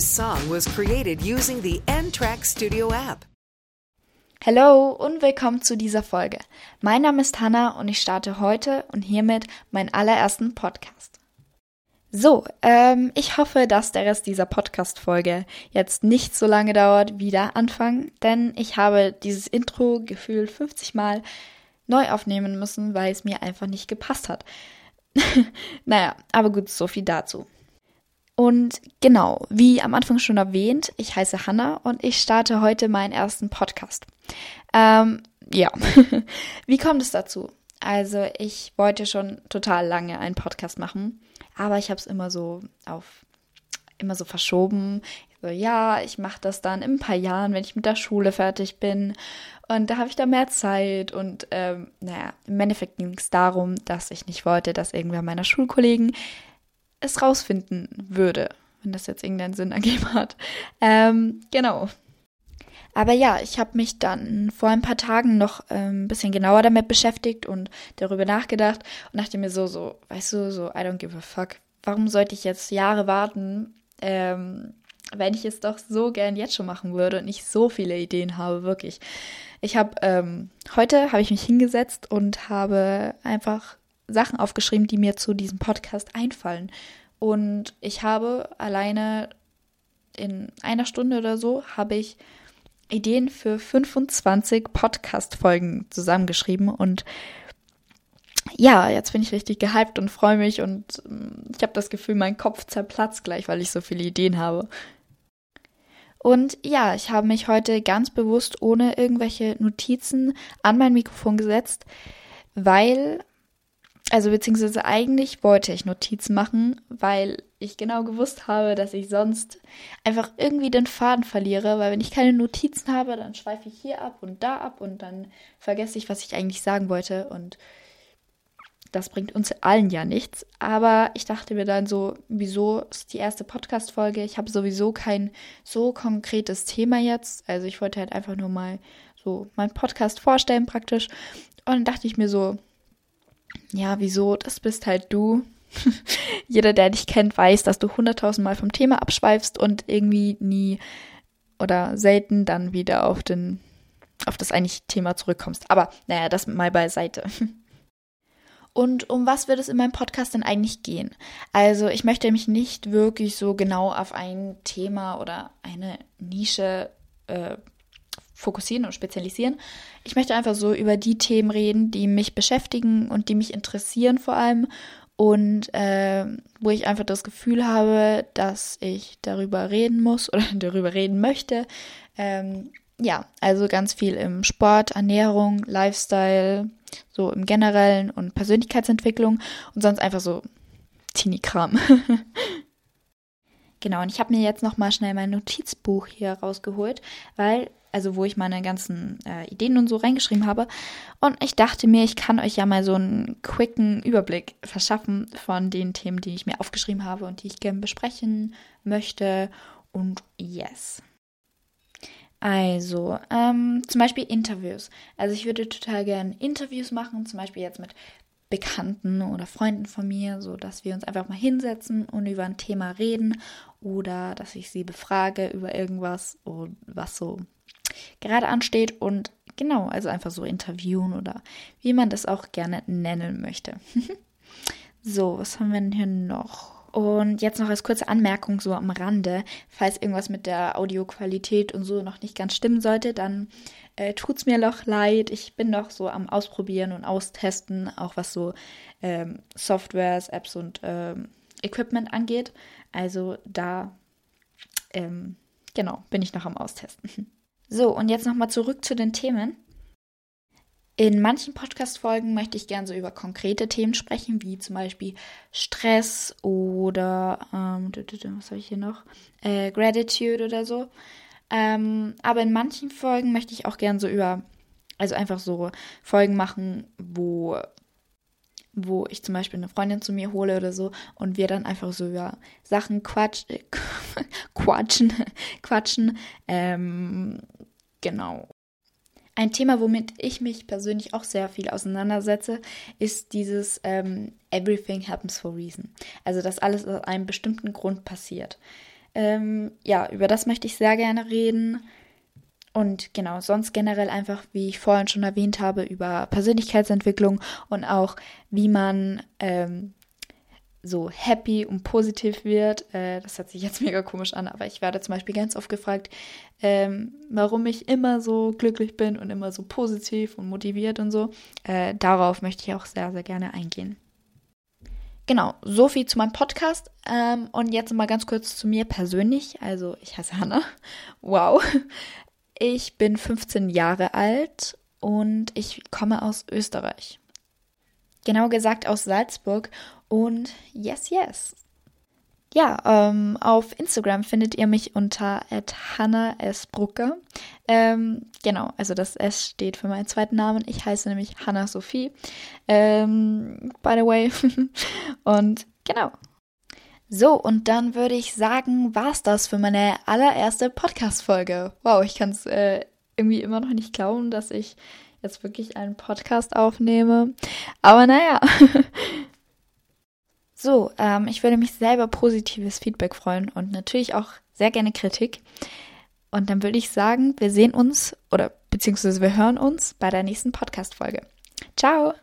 This song was created using the N-Track Studio app. Hallo und willkommen zu dieser Folge. Mein Name ist Hannah und ich starte heute und hiermit meinen allerersten Podcast. So, ähm, ich hoffe, dass der Rest dieser Podcast-Folge jetzt nicht so lange dauert wie der Anfang, denn ich habe dieses Intro gefühlt 50 Mal neu aufnehmen müssen, weil es mir einfach nicht gepasst hat. naja, aber gut, so viel dazu. Und genau, wie am Anfang schon erwähnt, ich heiße Hanna und ich starte heute meinen ersten Podcast. Ähm, ja, wie kommt es dazu? Also ich wollte schon total lange einen Podcast machen, aber ich habe es immer so auf immer so verschoben. So, ja, ich mache das dann in ein paar Jahren, wenn ich mit der Schule fertig bin. Und da habe ich da mehr Zeit. Und ähm, naja, im Endeffekt ging es darum, dass ich nicht wollte, dass irgendwer meiner Schulkollegen es rausfinden würde, wenn das jetzt irgendeinen Sinn ergeben hat. Ähm, genau. Aber ja, ich habe mich dann vor ein paar Tagen noch ähm, ein bisschen genauer damit beschäftigt und darüber nachgedacht und dachte mir so, so, weißt du, so, I don't give a fuck. Warum sollte ich jetzt Jahre warten, ähm, wenn ich es doch so gern jetzt schon machen würde und nicht so viele Ideen habe, wirklich. Ich habe ähm, heute habe ich mich hingesetzt und habe einfach Sachen aufgeschrieben, die mir zu diesem Podcast einfallen. Und ich habe alleine in einer Stunde oder so habe ich Ideen für 25 Podcast-Folgen zusammengeschrieben und ja, jetzt bin ich richtig gehypt und freue mich und ähm, ich habe das Gefühl, mein Kopf zerplatzt gleich, weil ich so viele Ideen habe. Und ja, ich habe mich heute ganz bewusst ohne irgendwelche Notizen an mein Mikrofon gesetzt, weil also beziehungsweise eigentlich wollte ich Notizen machen, weil ich genau gewusst habe, dass ich sonst einfach irgendwie den Faden verliere, weil wenn ich keine Notizen habe, dann schweife ich hier ab und da ab und dann vergesse ich, was ich eigentlich sagen wollte und das bringt uns allen ja nichts. Aber ich dachte mir dann so, wieso ist die erste Podcast-Folge? Ich habe sowieso kein so konkretes Thema jetzt. Also ich wollte halt einfach nur mal so meinen Podcast vorstellen praktisch. Und dann dachte ich mir so, ja, wieso? Das bist halt du. Jeder, der dich kennt, weiß, dass du hunderttausend Mal vom Thema abschweifst und irgendwie nie oder selten dann wieder auf den, auf das eigentliche Thema zurückkommst. Aber naja, das mal beiseite. Und um was wird es in meinem Podcast denn eigentlich gehen? Also ich möchte mich nicht wirklich so genau auf ein Thema oder eine Nische äh, fokussieren und spezialisieren. Ich möchte einfach so über die Themen reden, die mich beschäftigen und die mich interessieren vor allem und äh, wo ich einfach das Gefühl habe, dass ich darüber reden muss oder darüber reden möchte. Ähm, ja, also ganz viel im Sport, Ernährung, Lifestyle, so im Generellen und Persönlichkeitsentwicklung und sonst einfach so Teenie-Kram. genau, und ich habe mir jetzt nochmal schnell mein Notizbuch hier rausgeholt, weil also wo ich meine ganzen äh, Ideen und so reingeschrieben habe. Und ich dachte mir, ich kann euch ja mal so einen quicken Überblick verschaffen von den Themen, die ich mir aufgeschrieben habe und die ich gerne besprechen möchte. Und yes. Also, ähm, zum Beispiel Interviews. Also ich würde total gerne Interviews machen, zum Beispiel jetzt mit Bekannten oder Freunden von mir, so dass wir uns einfach mal hinsetzen und über ein Thema reden oder dass ich sie befrage über irgendwas und was so gerade ansteht und genau, also einfach so interviewen oder wie man das auch gerne nennen möchte. so, was haben wir denn hier noch? Und jetzt noch als kurze Anmerkung so am Rande, falls irgendwas mit der Audioqualität und so noch nicht ganz stimmen sollte, dann äh, es mir noch leid. Ich bin noch so am Ausprobieren und Austesten, auch was so ähm, Softwares, Apps und ähm, Equipment angeht. Also da, ähm, genau, bin ich noch am Austesten. So, und jetzt nochmal zurück zu den Themen. In manchen Podcast-Folgen möchte ich gerne so über konkrete Themen sprechen, wie zum Beispiel Stress oder, ähm, was habe ich hier noch? Äh, Gratitude oder so. Ähm, aber in manchen Folgen möchte ich auch gerne so über, also einfach so Folgen machen, wo, wo ich zum Beispiel eine Freundin zu mir hole oder so und wir dann einfach so über Sachen quatsch, äh, quatschen, quatschen, ähm, Genau. Ein Thema, womit ich mich persönlich auch sehr viel auseinandersetze, ist dieses ähm, Everything happens for reason. Also, dass alles aus einem bestimmten Grund passiert. Ähm, ja, über das möchte ich sehr gerne reden. Und genau, sonst generell einfach, wie ich vorhin schon erwähnt habe, über Persönlichkeitsentwicklung und auch, wie man ähm, so happy und positiv wird. Äh, das hört sich jetzt mega komisch an, aber ich werde zum Beispiel ganz oft gefragt, ähm, warum ich immer so glücklich bin und immer so positiv und motiviert und so. Äh, darauf möchte ich auch sehr, sehr gerne eingehen. Genau, so viel zu meinem Podcast. Ähm, und jetzt mal ganz kurz zu mir persönlich. Also, ich heiße Hanna. Wow. Ich bin 15 Jahre alt und ich komme aus Österreich. Genau gesagt aus Salzburg und yes, yes. Ja, ähm, auf Instagram findet ihr mich unter Hanna S. Brucker. Ähm, genau, also das S steht für meinen zweiten Namen. Ich heiße nämlich Hanna Sophie. Ähm, by the way. und genau, so, und dann würde ich sagen, war's das für meine allererste Podcast-Folge. Wow, ich kann es äh, irgendwie immer noch nicht glauben, dass ich jetzt wirklich einen Podcast aufnehme. Aber naja. so, ähm, ich würde mich selber positives Feedback freuen und natürlich auch sehr gerne Kritik. Und dann würde ich sagen, wir sehen uns oder beziehungsweise wir hören uns bei der nächsten Podcast-Folge. Ciao!